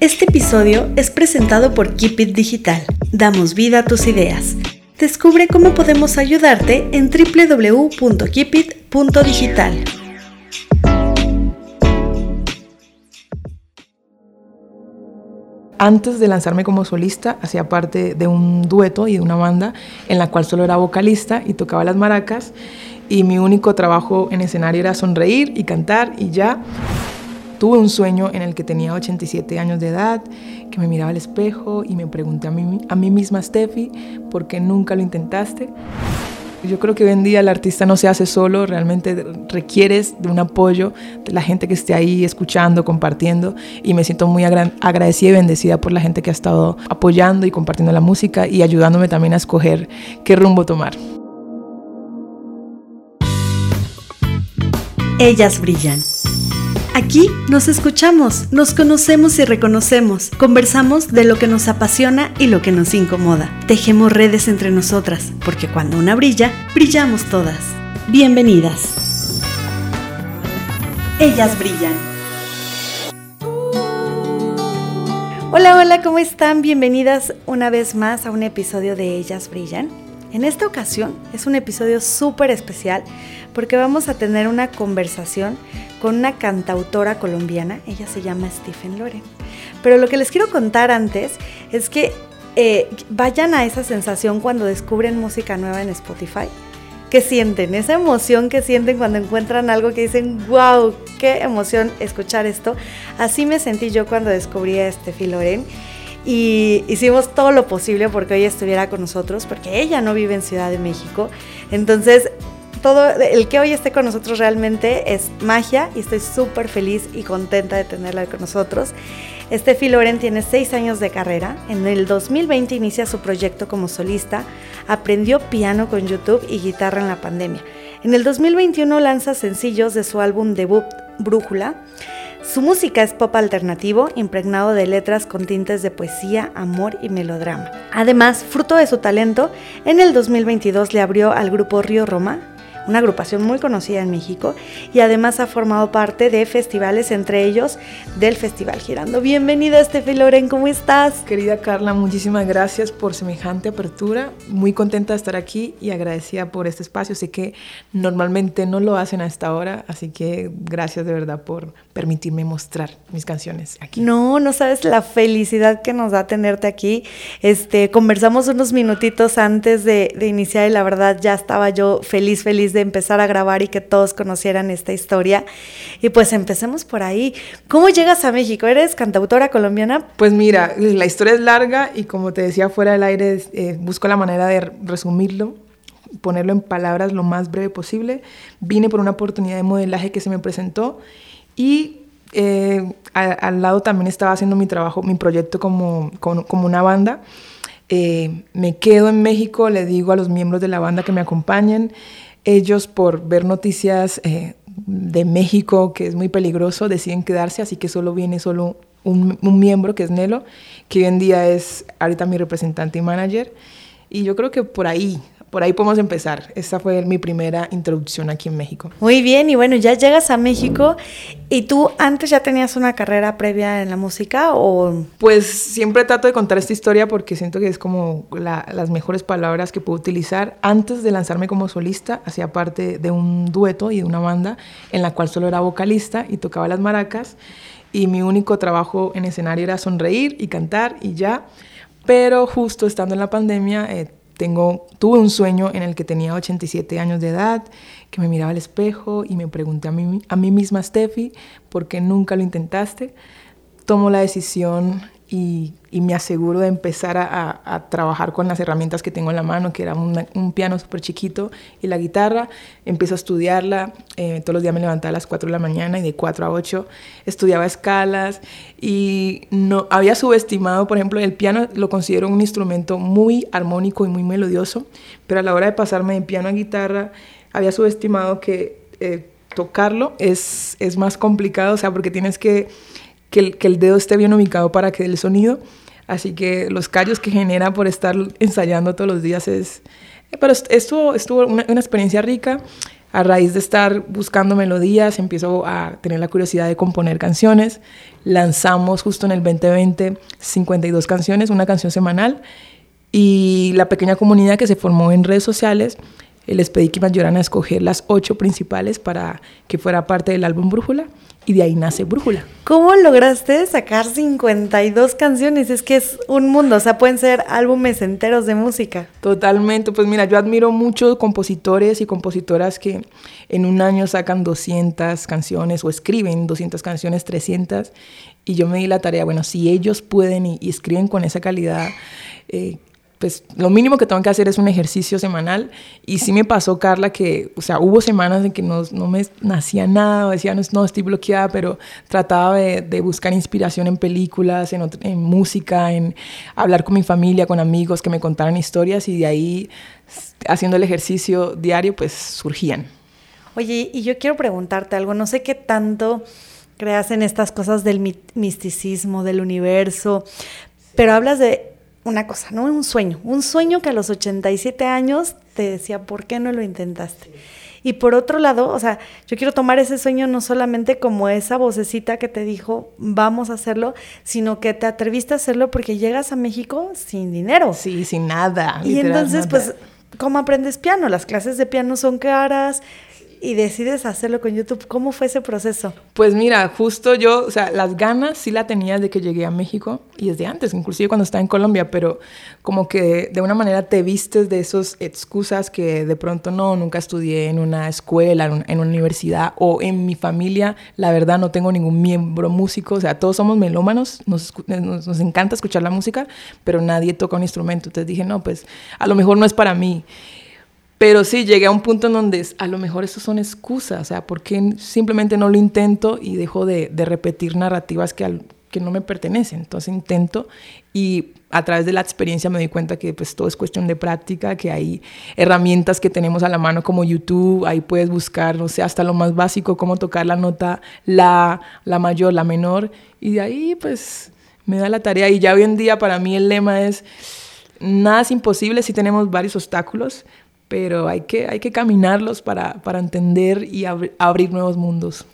Este episodio es presentado por Keep It Digital. Damos vida a tus ideas. Descubre cómo podemos ayudarte en www.keepit.digital. Antes de lanzarme como solista, hacía parte de un dueto y de una banda en la cual solo era vocalista y tocaba las maracas y mi único trabajo en escenario era sonreír y cantar y ya. Tuve un sueño en el que tenía 87 años de edad, que me miraba al espejo y me pregunté a mí, a mí misma, Steffi, ¿por qué nunca lo intentaste? Yo creo que hoy en día el artista no se hace solo, realmente requieres de un apoyo de la gente que esté ahí escuchando, compartiendo y me siento muy agradecida y bendecida por la gente que ha estado apoyando y compartiendo la música y ayudándome también a escoger qué rumbo tomar. Ellas brillan. Aquí nos escuchamos, nos conocemos y reconocemos, conversamos de lo que nos apasiona y lo que nos incomoda. Tejemos redes entre nosotras, porque cuando una brilla, brillamos todas. Bienvenidas. Ellas brillan. Hola, hola, ¿cómo están? Bienvenidas una vez más a un episodio de Ellas brillan. En esta ocasión es un episodio súper especial porque vamos a tener una conversación con una cantautora colombiana, ella se llama Stephen Loren. Pero lo que les quiero contar antes es que eh, vayan a esa sensación cuando descubren música nueva en Spotify. ¿Qué sienten? Esa emoción que sienten cuando encuentran algo que dicen, wow, qué emoción escuchar esto. Así me sentí yo cuando descubrí a Steffi Loren y hicimos todo lo posible porque hoy estuviera con nosotros, porque ella no vive en Ciudad de México. Entonces todo, el que hoy esté con nosotros realmente es magia y estoy súper feliz y contenta de tenerla con nosotros. Estefi Loren tiene seis años de carrera. En el 2020 inicia su proyecto como solista. Aprendió piano con YouTube y guitarra en la pandemia. En el 2021 lanza sencillos de su álbum debut Brújula. Su música es pop alternativo, impregnado de letras con tintes de poesía, amor y melodrama. Además, fruto de su talento, en el 2022 le abrió al grupo Río Roma, una agrupación muy conocida en México y además ha formado parte de festivales, entre ellos del Festival Girando. Bienvenida, Estefi Loren, ¿cómo estás? Querida Carla, muchísimas gracias por semejante apertura. Muy contenta de estar aquí y agradecida por este espacio. Sé que normalmente no lo hacen a esta hora, así que gracias de verdad por permitirme mostrar mis canciones aquí. No, no sabes la felicidad que nos da tenerte aquí. Este, conversamos unos minutitos antes de, de iniciar y la verdad ya estaba yo feliz, feliz de empezar a grabar y que todos conocieran esta historia. Y pues empecemos por ahí. ¿Cómo llegas a México? ¿Eres cantautora colombiana? Pues mira, la historia es larga y como te decía fuera del aire, eh, busco la manera de resumirlo ponerlo en palabras lo más breve posible. Vine por una oportunidad de modelaje que se me presentó y eh, al lado también estaba haciendo mi trabajo, mi proyecto como, como, una banda. Eh, me quedo en México, le digo a los miembros de la banda que me acompañen ellos por ver noticias eh, de México, que es muy peligroso, deciden quedarse, así que solo viene solo un, un, miembro, que es Nelo, que hoy en día es ahorita mi representante y manager. Y yo creo que por ahí, por ahí podemos empezar. Esta fue mi primera introducción aquí en México. Muy bien, y bueno, ya llegas a México y tú antes ya tenías una carrera previa en la música o... Pues siempre trato de contar esta historia porque siento que es como las mejores palabras que puedo utilizar. Antes de lanzarme como solista, hacía parte de un dueto y de una banda en la cual solo era vocalista y tocaba las maracas y mi único trabajo en escenario era sonreír y cantar y ya. Pero justo estando en la pandemia... Eh, tuve un sueño en el que tenía 87 años de edad, que me miraba al espejo y me pregunté a mí, a mí misma, Steffi, ¿por qué nunca lo intentaste? Tomo la decisión y, me aseguro de empezar a, trabajar con las herramientas que tengo en la mano, que era un piano súper chiquito y la guitarra. Empiezo a estudiarla, eh, todos los días me levantaba a las 4 de la mañana y de 4 a 8 estudiaba escalas y no había subestimado, por ejemplo, el piano lo considero un instrumento muy armónico y muy melodioso, pero a la hora de pasarme de piano a guitarra había subestimado que eh, tocarlo es, es más complicado, o sea, porque tienes que que el, dedo esté bien ubicado para que el sonido. Así que los callos que genera por estar ensayando todos los días es... Eh, pero estuvo, estuvo una, una experiencia rica. a raíz de estar buscando melodías, empiezo a tener la curiosidad de componer canciones. Lanzamos justo en el 2020 52 canciones, una canción semanal. Y la pequeña comunidad que se formó en redes sociales, les pedí que me ayudaran a escoger las ocho principales para que fuera parte del álbum Brújula y de ahí nace Brújula. ¿Cómo lograste sacar 52 canciones? Es que es un mundo, o sea, pueden ser álbumes enteros de música. Totalmente, pues mira, yo admiro mucho compositores y compositoras que en un año sacan 200 canciones o escriben 200 canciones, 300, y yo me di la tarea, bueno, si ellos pueden y, escriben con esa calidad, eh, pues lo mínimo que tengo que hacer es un ejercicio semanal. Y sí me pasó, Carla, que, o sea, hubo semanas en que no, no me nacía nada, decía, no, no estoy bloqueada, pero trataba de, de buscar inspiración en películas, en, en, música, en hablar con mi familia, con amigos que me contaran historias y de ahí, haciendo el ejercicio diario, pues surgían. Oye, y yo quiero preguntarte algo, no sé qué tanto creas en estas cosas del misticismo, del universo, pero hablas de una cosa, ¿no? Un sueño, un sueño que a los 87 años te decía, ¿por qué no lo intentaste? Y por otro lado, o sea, yo quiero tomar ese sueño no solamente como esa vocecita que te dijo, vamos a hacerlo, sino que te atreviste a hacerlo porque llegas a México sin dinero. Sí, sin nada. Y entonces, pues, ¿cómo aprendes piano? Las clases de piano son caras, y decides hacerlo con YouTube. ¿Cómo fue ese proceso? Pues mira, justo yo, o sea, las ganas sí la tenía de que llegué a México y desde antes, inclusive cuando estaba en Colombia, pero como que de una manera te vistes de esas excusas que de pronto no, nunca estudié en una escuela, en una universidad o en mi familia, la verdad no tengo ningún miembro músico, o sea, todos somos melómanos, nos, nos, nos encanta escuchar la música, pero nadie toca un instrumento. Entonces dije, no, pues a lo mejor no es para mí. Pero sí, llegué a un punto en donde a lo mejor eso son excusas, o sea, porque simplemente no lo intento y dejo de, repetir narrativas que, que no me pertenecen. Entonces intento y a través de la experiencia me doy cuenta que pues todo es cuestión de práctica, que hay herramientas que tenemos a la mano como YouTube, ahí puedes buscar, no sé, hasta lo más básico, cómo tocar la nota la, la mayor, la menor, y de ahí pues me da la tarea. Y ya hoy en día para mí el lema es, nada es imposible si tenemos varios obstáculos, pero hay que, hay que caminarlos para, para entender y abrir nuevos mundos.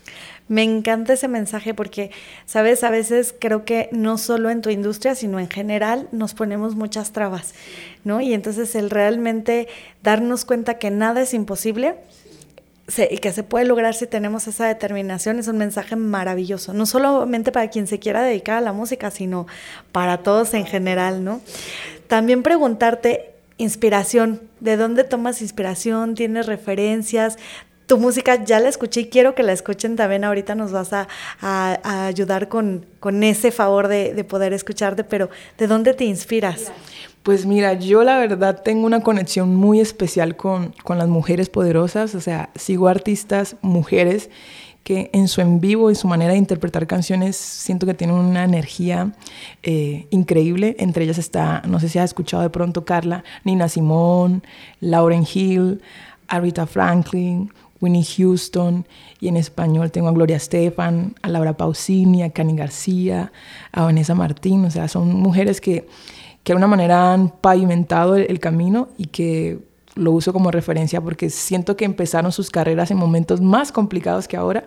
Me encanta ese mensaje porque, sabes, a veces creo que no solo en tu industria, sino en general nos ponemos muchas trabas, ¿no? Y entonces el realmente darnos cuenta que nada es imposible y que se puede lograr si tenemos esa determinación es un mensaje maravilloso, no solamente para quien se quiera dedicar a la música, sino para todos en general, ¿no? También preguntarte, inspiración, ¿de dónde tomas inspiración? ¿Tienes referencias? Tu música ya la escuché y quiero que la escuchen también. Ahorita nos vas a, ayudar con, ese favor de, de, poder escucharte, pero ¿de dónde te inspiras? Pues mira, yo la verdad tengo una conexión muy especial con, con las mujeres poderosas, o sea, sigo artistas, mujeres que en su en vivo, en su manera de interpretar canciones, siento que tienen una energía eh, increíble. Entre ellas está, no sé si has escuchado de pronto Carla, Nina Simone, Lauren Hill, Arita Franklin, Winnie Houston, y en español tengo a Gloria Estefan, a Laura Pausini, a Cani García, a Vanessa Martín, o sea, son mujeres que, que de alguna manera han pavimentado el camino y que lo uso como referencia porque siento que empezaron sus carreras en momentos más complicados que ahora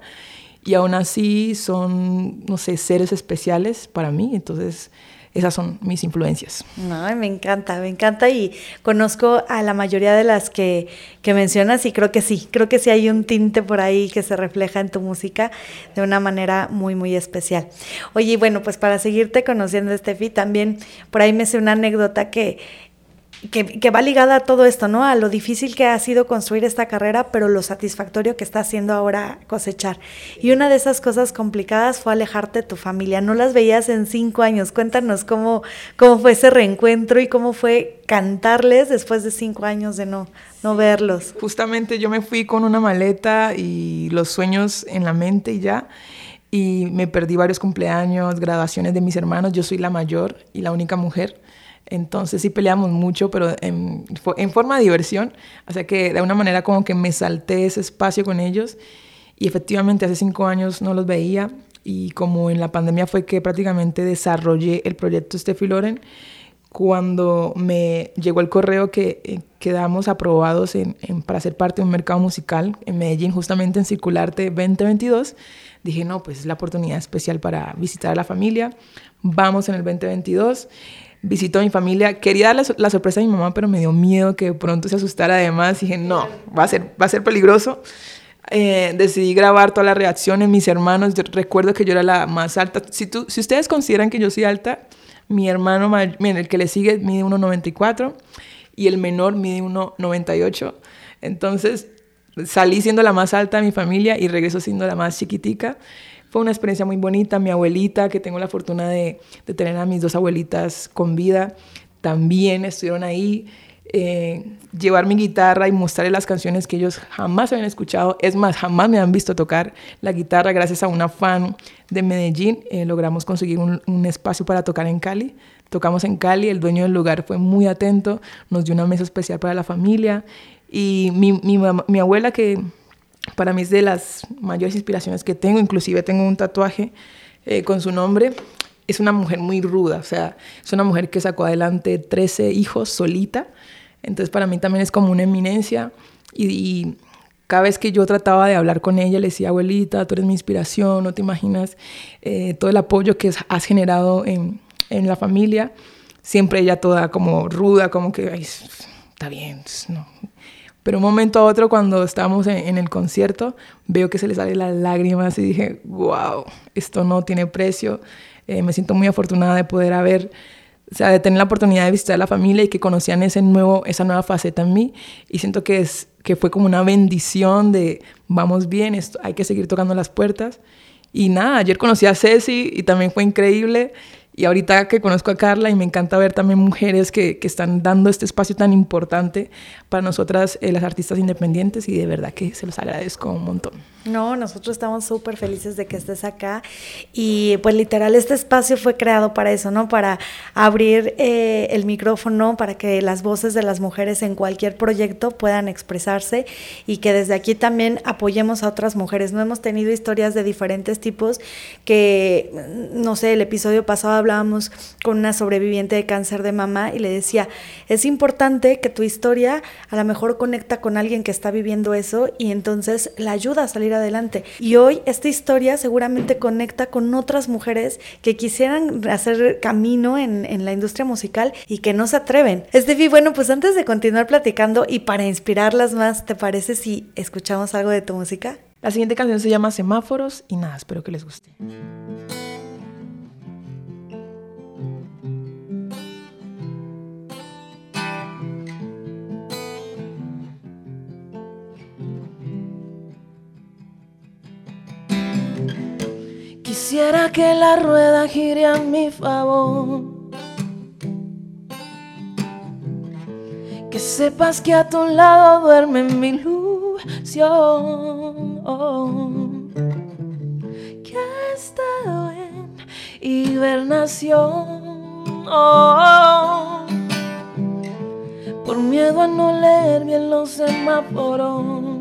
y aún así son, no sé, seres especiales para mí. Entonces, esas son mis influencias. No, me encanta, me encanta y conozco a la mayoría de las que, que, mencionas y creo que sí, creo que sí hay un tinte por ahí que se refleja en tu música de una manera muy, muy especial. Oye, bueno, pues para seguirte conociendo, Steffi, también por ahí me sé una anécdota que que, va ligada a todo esto, ¿no? A lo difícil que ha sido construir esta carrera, pero lo satisfactorio que está haciendo ahora cosechar. Y una de esas cosas complicadas fue alejarte de tu familia. No las veías en cinco años. Cuéntanos cómo, cómo fue ese reencuentro y cómo fue cantarles después de cinco años de no, no verlos. Justamente yo me fui con una maleta y los sueños en la mente y ya y me perdí varios cumpleaños, graduaciones de mis hermanos. Yo soy la mayor y la única mujer. Entonces sí peleamos mucho, pero en, en, forma de diversión. O sea que de alguna manera como que me salté ese espacio con ellos. Y efectivamente hace cinco años no los veía. Y como en la pandemia fue que prácticamente desarrollé el proyecto Steffi Loren, cuando me llegó el correo que eh, quedamos aprobados en, para ser parte de un mercado musical en Medellín, justamente en Circularte 2022, dije, no, pues es la oportunidad especial para visitar a la familia. Vamos en el 2022 visito a mi familia. Quería darle la sorpresa a mi mamá, pero me dio miedo que pronto se asustara además. Dije, no, va a ser, va a ser peligroso. Eh, decidí grabar todas las reacciones, mis hermanos. recuerdo que yo era la más alta. Si, tú, si ustedes consideran que yo soy alta, mi hermano, miren, el que le sigue mide 1,94 y el menor mide 1,98. Entonces salí siendo la más alta de mi familia y regreso siendo la más chiquitica. Fue una experiencia muy bonita. Mi abuelita, que tengo la fortuna de, tener a mis dos abuelitas con vida, también estuvieron ahí. Eh, llevar mi guitarra y mostrarles las canciones que ellos jamás habían escuchado. Es más, jamás me han visto tocar la guitarra. Gracias a una fan de Medellín eh, logramos conseguir un, un, espacio para tocar en Cali. Tocamos en Cali, el dueño del lugar fue muy atento, nos dio una mesa especial para la familia. Y mi, mi, mi abuela, que para mí es de las mayores inspiraciones que tengo, inclusive tengo un tatuaje eh, con su nombre. Es una mujer muy ruda, o sea, es una mujer que sacó adelante 13 hijos solita, entonces para mí también es como una eminencia. Y, cada vez que yo trataba de hablar con ella le decía, abuelita, tú eres mi inspiración, no te imaginas eh, todo el apoyo que has generado en, en, la familia, siempre ella toda como ruda, como que, Ay, está bien, no, pero un momento a otro, cuando estábamos en, el concierto, veo que se le salen las lágrimas y dije, wow, esto no tiene precio. Eh, me siento muy afortunada de poder haber, o sea, de tener la oportunidad de visitar a la familia y que conocían ese nuevo, esa nueva faceta en mí. Y siento que, es, que fue como una bendición de, vamos bien, esto, hay que seguir tocando las puertas. Y nada, ayer conocí a Ceci y también fue increíble. Y ahorita que conozco a Carla y me encanta ver también mujeres que, que están dando este espacio tan importante para nosotras, eh, las artistas independientes, y de verdad que se los agradezco un montón. No, nosotros estamos súper felices de que estés acá y pues literal este espacio fue creado para eso, ¿no? Para abrir eh, el micrófono, para que las voces de las mujeres en cualquier proyecto puedan expresarse y que desde aquí también apoyemos a otras mujeres. No hemos tenido historias de diferentes tipos que, no sé, el episodio pasado hablábamos con una sobreviviente de cáncer de mama y le decía, es importante que tu historia a lo mejor conecta con alguien que está viviendo eso y entonces la ayuda a salir adelante. Y hoy esta historia seguramente conecta con otras mujeres que quisieran hacer camino en, la industria musical y que no se atreven. Estefi, bueno, pues antes de continuar platicando y para inspirarlas más, ¿te parece si escuchamos algo de tu música? La siguiente canción se llama Semáforos y nada, espero que les guste. Quisiera que la rueda gire a mi favor. Que sepas que a tu lado duerme mi ilusión. Que he estado en hibernación. Por miedo a no leer bien los semáforos.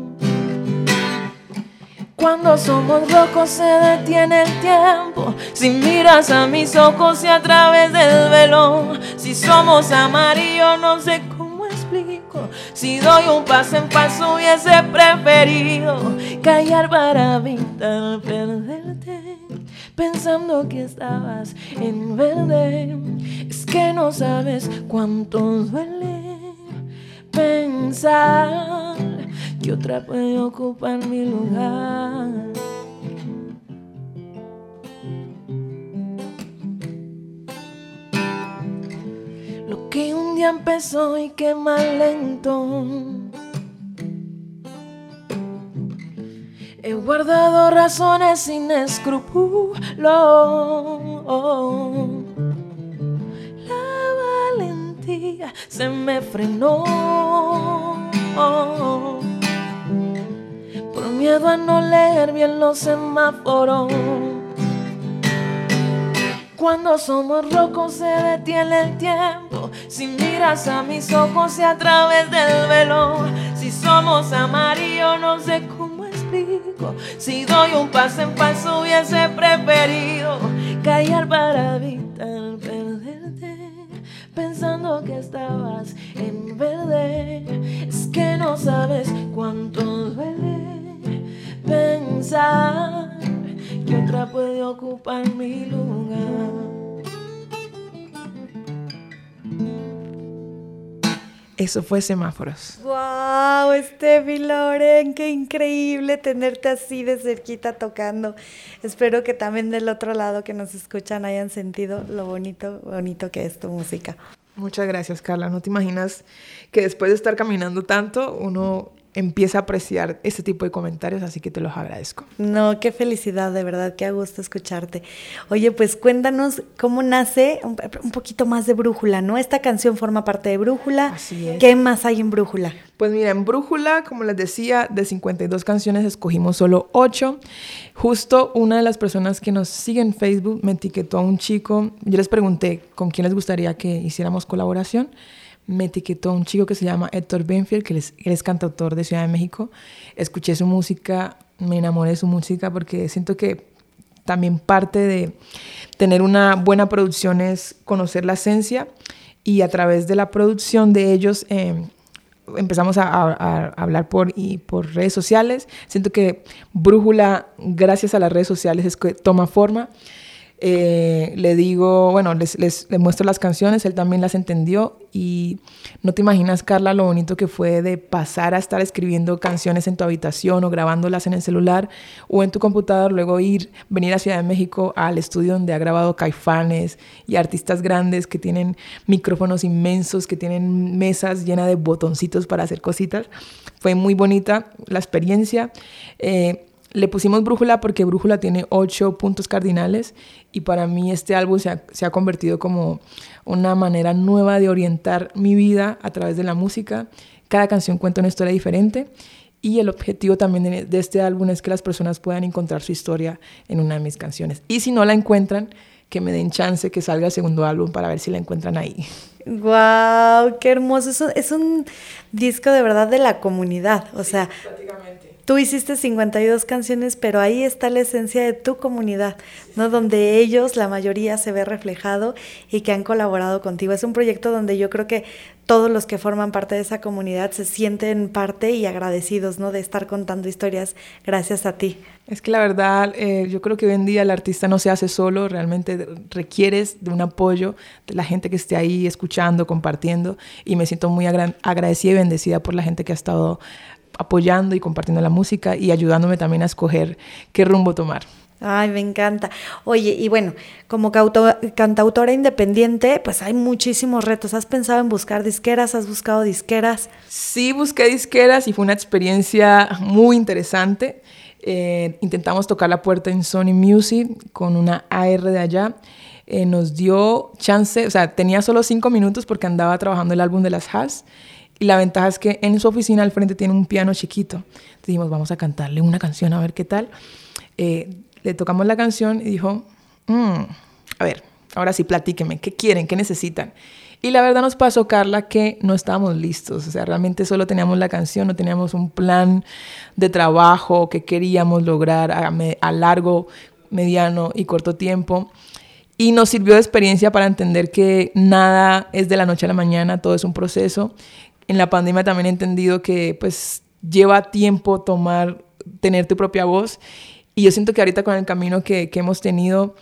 Cuando somos locos se detiene el tiempo. Si miras a mis ojos y a través del velo. Si somos amarillos no sé cómo explico. Si doy un paso en falso hubiese preferido callar para evitar perderte. Pensando que estabas en verde. Es que no sabes cuánto duele pensar que otra puede ocupar mi lugar. Lo que un día empezó y que más lento. He guardado razones sin escrúpulos. La valentía se me frenó miedo a no leer bien los semáforos. Cuando somos rojos se detiene el tiempo. Si miras a mis ojos y a través del velo. Si somos amarillos no sé cómo explico. Si doy un paso en falso hubiese preferido callar para evitar perderte. Pensando que estabas en verde. Es que no sabes cuánto duele pensar que otra puede ocupar mi lugar. Eso fue Semáforos. ¡Wow! Steffi Loren, qué increíble tenerte así de cerquita tocando. Espero que también del otro lado que nos escuchan hayan sentido lo bonito, bonito que es tu música. Muchas gracias, Carla. No te imaginas que después de estar caminando tanto, uno empieza a apreciar este tipo de comentarios, así que te los agradezco. No, qué felicidad, de verdad, qué gusto escucharte. Oye, pues cuéntanos cómo nace un, poquito más de Brújula, ¿no? Esta canción forma parte de Brújula. Así es. ¿Qué más hay en Brújula? Pues mira, en Brújula, como les decía, de 52 canciones escogimos solo 8. Justo una de las personas que nos sigue en Facebook me etiquetó a un chico. Yo les pregunté con quién les gustaría que hiciéramos colaboración me etiquetó un chico que se llama Héctor Benfield, que es, cantautor de Ciudad de México. Escuché su música, me enamoré de su música porque siento que también parte de tener una buena producción es conocer la esencia y a través de la producción de ellos em, empezamos a, a, hablar por, y por redes sociales. Siento que Brújula, gracias a las redes sociales, es que toma forma. Eh, le digo, bueno, les, les, muestro las canciones, él también las entendió y no te imaginas, Carla, lo bonito que fue de pasar a estar escribiendo canciones en tu habitación o grabándolas en el celular o en tu computador, luego ir, venir a Ciudad de México al estudio donde ha grabado Caifanes y artistas grandes que tienen micrófonos inmensos, que tienen mesas llenas de botoncitos para hacer cositas. Fue muy bonita la experiencia. Eh, le pusimos Brújula porque Brújula tiene ocho puntos cardinales y para mí este álbum se ha, convertido como una manera nueva de orientar mi vida a través de la música. Cada canción cuenta una historia diferente y el objetivo también de, este álbum es que las personas puedan encontrar su historia en una de mis canciones. Y si no la encuentran, que me den chance que salga el segundo álbum para ver si la encuentran ahí. ¡Wow! ¡Qué hermoso! Es un, es un disco de verdad de la comunidad. O sea, Tú hiciste 52 canciones, pero ahí está la esencia de tu comunidad, ¿no? Donde ellos, la mayoría, se ve reflejado y que han colaborado contigo. Es un proyecto donde yo creo que todos los que forman parte de esa comunidad se sienten parte y agradecidos, ¿no? De estar contando historias gracias a ti. Es que la verdad, eh, yo creo que hoy en día el artista no se hace solo, realmente requieres de un apoyo de la gente que esté ahí escuchando, compartiendo, y me siento muy agradecida y bendecida por la gente que ha estado apoyando y compartiendo la música y ayudándome también a escoger qué rumbo tomar. Ay, me encanta. Oye, y bueno, como cantautora independiente, pues hay muchísimos retos. ¿Has pensado en buscar disqueras? ¿Has buscado disqueras? Sí, busqué disqueras y fue una experiencia muy interesante. Eh, intentamos tocar la puerta en Sony Music con una AR de allá. Eh, nos dio chance, o sea, tenía solo cinco minutos porque andaba trabajando el álbum de las Has y la ventaja es que en su oficina al frente tiene un piano chiquito. Dijimos, vamos a cantarle una canción a ver qué tal. Eh, le tocamos la canción y dijo, mm, a ver, ahora sí platíqueme, ¿qué quieren? ¿Qué necesitan? Y la verdad nos pasó, Carla, que no estábamos listos. O sea, realmente solo teníamos la canción, no teníamos un plan de trabajo que queríamos lograr a, a largo, mediano y corto tiempo. Y nos sirvió de experiencia para entender que nada es de la noche a la mañana, todo es un proceso en la pandemia también he entendido que pues lleva tiempo tomar, tener tu propia voz. Y yo siento que ahorita con el camino que, que hemos tenido,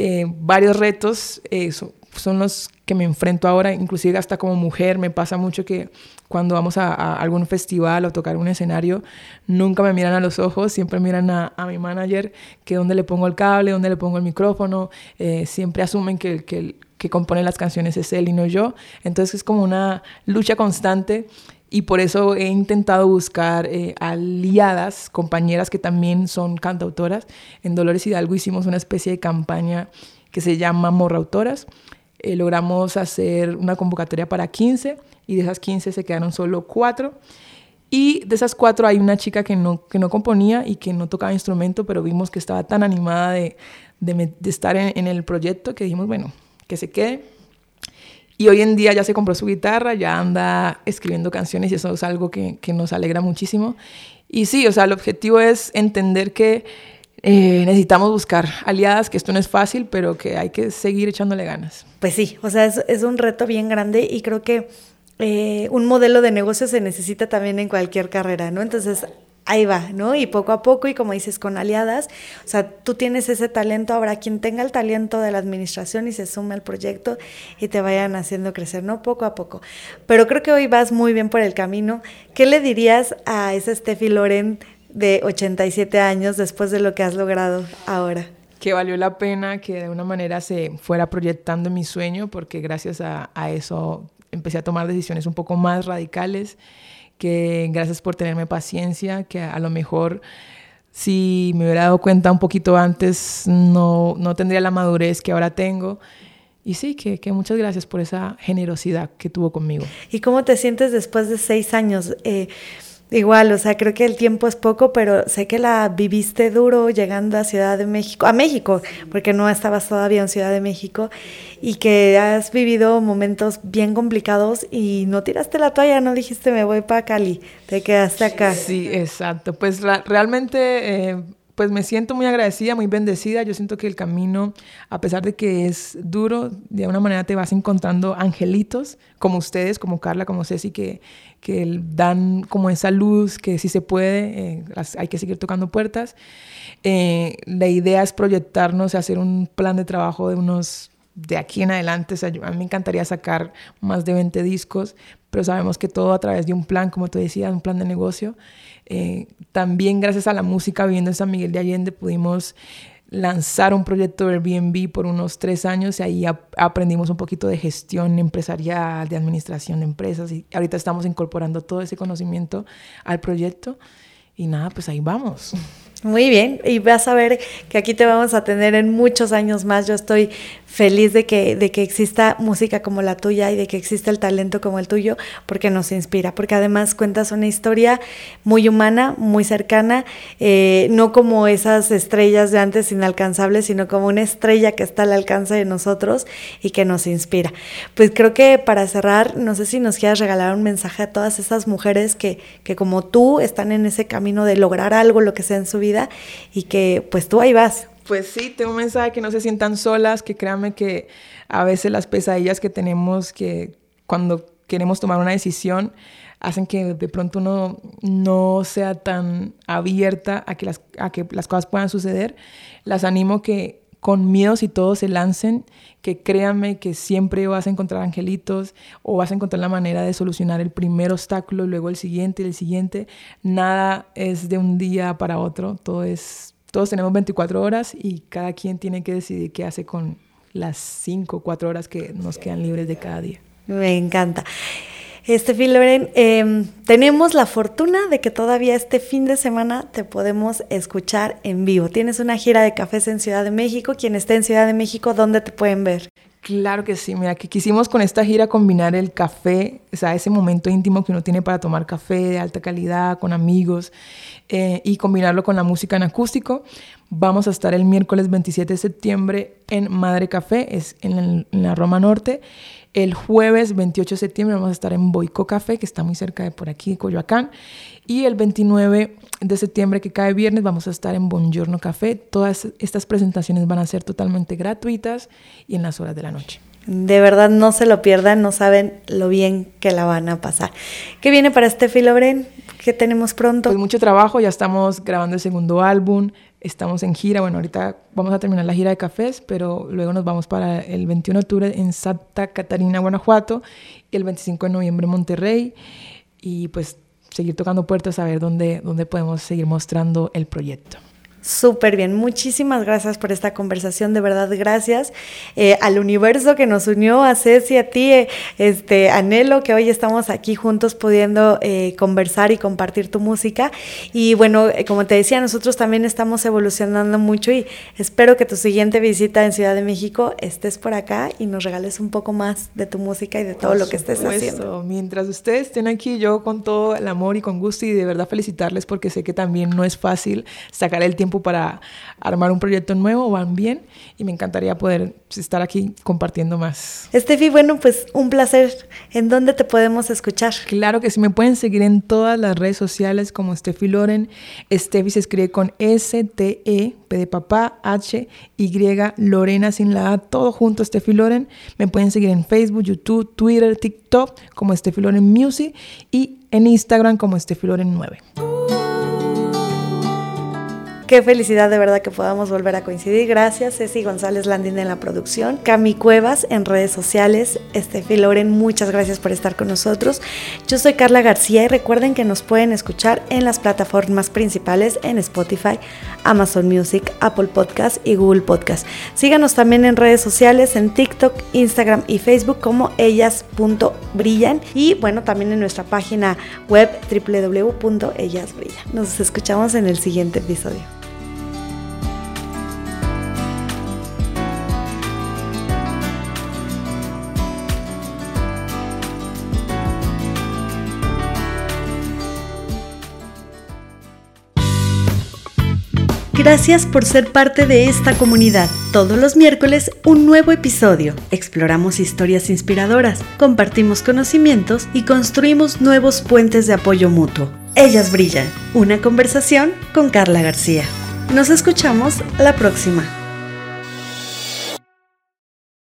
eh, varios retos eh, son, los que me enfrento ahora, inclusive hasta como mujer, me pasa mucho que cuando vamos a, algún festival o tocar un escenario, nunca me miran a los ojos, siempre miran a, a mi manager, que dónde le pongo el cable, dónde le pongo el micrófono, eh, siempre asumen que, que, que compone las canciones es él y no yo. Entonces es como una lucha constante y por eso he intentado buscar eh, aliadas, compañeras que también son cantautoras. En Dolores Hidalgo hicimos una especie de campaña que se llama Morrautoras. Eh, logramos hacer una convocatoria para 15 y de esas 15 se quedaron solo 4. Y de esas cuatro hay una chica que no, que no componía y que no tocaba instrumento, pero vimos que estaba tan animada de, de, estar en, en, el proyecto que dijimos, bueno, que se quede. Y hoy en día ya se compró su guitarra, ya anda escribiendo canciones y eso es algo que, que nos alegra muchísimo. Y sí, o sea, el objetivo es entender que eh, necesitamos buscar aliadas, que esto no es fácil, pero que hay que seguir echándole ganas. Pues sí, o sea, es, es un reto bien grande y creo que eh, un modelo de negocio se necesita también en cualquier carrera, ¿no? Entonces, ahí va, ¿no? Y poco a poco, y como dices, con aliadas, o sea, tú tienes ese talento, ahora quien tenga el talento de la administración y se sume al proyecto y te vayan haciendo crecer, ¿no? Poco a poco. Pero creo que hoy vas muy bien por el camino. ¿Qué le dirías a esa Steffi Loren de 87 años después de lo que has logrado ahora? que valió la pena que de alguna manera se fuera proyectando mi sueño, porque gracias a, eso empecé a tomar decisiones un poco más radicales, que gracias por tenerme paciencia, que a lo mejor si me hubiera dado cuenta un poquito antes no, no tendría la madurez que ahora tengo. Y sí, que, que, muchas gracias por esa generosidad que tuvo conmigo. ¿Y cómo te sientes después de seis años? Eh, Igual, o sea, creo que el tiempo es poco, pero sé que la viviste duro llegando a Ciudad de México, a México, porque no estabas todavía en Ciudad de México, y que has vivido momentos bien complicados y no tiraste la toalla, no dijiste me voy para Cali, te quedaste acá. Sí, exacto. Pues realmente eh, pues me siento muy agradecida, muy bendecida. Yo siento que el camino, a pesar de que es duro, de alguna manera te vas encontrando angelitos como ustedes, como Carla, como Ceci, que, que dan como esa luz que si se puede, eh, hay que seguir tocando puertas. Eh, la idea es proyectarnos, hacer un plan de trabajo de unos de aquí en adelante, o sea, a mí me encantaría sacar más de 20 discos, pero sabemos que todo a través de un plan, como tú decías, un plan de negocio. Eh, también gracias a la música viviendo en San Miguel de Allende pudimos lanzar un proyecto de Airbnb por unos tres años y ahí aprendimos un poquito de gestión empresarial, de administración de empresas y ahorita estamos incorporando todo ese conocimiento al proyecto y nada, pues ahí vamos. Muy bien, y vas a ver que aquí te vamos a tener en muchos años más. Yo estoy feliz de que, de que exista música como la tuya y de que exista el talento como el tuyo, porque nos inspira, porque además cuentas una historia muy humana, muy cercana, eh, no como esas estrellas de antes inalcanzables, sino como una estrella que está al alcance de nosotros y que nos inspira. Pues creo que para cerrar, no sé si nos quieras regalar un mensaje a todas esas mujeres que, que como tú están en ese camino de lograr algo, lo que sea en su vida y que pues tú ahí vas. Pues sí, tengo un mensaje que no se sientan solas, que créanme que a veces las pesadillas que tenemos, que cuando queremos tomar una decisión, hacen que de pronto uno no sea tan abierta a que las, a que las cosas puedan suceder. Las animo que con miedos y todos se lancen, que créanme que siempre vas a encontrar angelitos o vas a encontrar la manera de solucionar el primer obstáculo, luego el siguiente y el siguiente. Nada es de un día para otro, todo es, todos tenemos 24 horas y cada quien tiene que decidir qué hace con las 5 o 4 horas que nos quedan libres de cada día. Me encanta. Este Loren, eh, tenemos la fortuna de que todavía este fin de semana te podemos escuchar en vivo. Tienes una gira de cafés en Ciudad de México. Quien esté en Ciudad de México, ¿dónde te pueden ver? Claro que sí, mira, que quisimos con esta gira combinar el café, o sea, ese momento íntimo que uno tiene para tomar café de alta calidad con amigos eh, y combinarlo con la música en acústico. Vamos a estar el miércoles 27 de septiembre en Madre Café, es en, la Roma Norte. El jueves 28 de septiembre vamos a estar en Boico Café, que está muy cerca de por aquí, Coyoacán. Y el 29 de septiembre, que cae viernes, vamos a estar en Buongiorno Café. Todas estas presentaciones van a ser totalmente gratuitas y en las horas de la noche. De verdad, no se lo pierdan, no saben lo bien que la van a pasar. ¿Qué viene para este Filobren? ¿Qué tenemos pronto? Pues mucho trabajo, ya estamos grabando el segundo álbum, estamos en gira, bueno, ahorita vamos a terminar la gira de cafés, pero luego nos vamos para el 21 de octubre en Santa Catarina, Guanajuato, y el 25 de noviembre en Monterrey, y pues seguir tocando puertas a ver dónde, dónde podemos seguir mostrando el proyecto. Súper bien, muchísimas gracias por esta conversación, de verdad gracias eh, al universo que nos unió, a Ceci, a ti, eh, este, anhelo que hoy estamos aquí juntos pudiendo eh, conversar y compartir tu música. Y bueno, como te decía, nosotros también estamos evolucionando mucho y espero que tu siguiente visita en Ciudad de México estés por acá y nos regales un poco más de tu música y de todo lo que estés haciendo. Mientras ustedes estén aquí, yo con todo el amor y con gusto y de verdad felicitarles porque sé que también no es fácil sacar el tiempo tiempo para armar un proyecto nuevo, van bien y me encantaría poder estar aquí compartiendo más. Estefi, bueno, pues un placer. ¿En dónde te podemos escuchar? Claro que sí, me pueden seguir en todas las redes sociales como Steffi Loren. Steffi se escribe con S-T-E, P de papá, H, Y, Lorena sin la A, todo junto, Steffi Loren. Me pueden seguir en Facebook, YouTube, Twitter, TikTok como Steffi Loren Music y en Instagram como Steffi Loren 9. Qué felicidad de verdad que podamos volver a coincidir. Gracias, Ceci González Landín en la producción, Cami Cuevas en redes sociales, Estefi Loren, muchas gracias por estar con nosotros. Yo soy Carla García y recuerden que nos pueden escuchar en las plataformas principales en Spotify, Amazon Music, Apple Podcast y Google Podcast. Síganos también en redes sociales, en TikTok, Instagram y Facebook como ellas.brillan y bueno, también en nuestra página web www.ellasbrillan. Nos escuchamos en el siguiente episodio. Gracias por ser parte de esta comunidad. Todos los miércoles un nuevo episodio. Exploramos historias inspiradoras, compartimos conocimientos y construimos nuevos puentes de apoyo mutuo. Ellas brillan. Una conversación con Carla García. Nos escuchamos la próxima.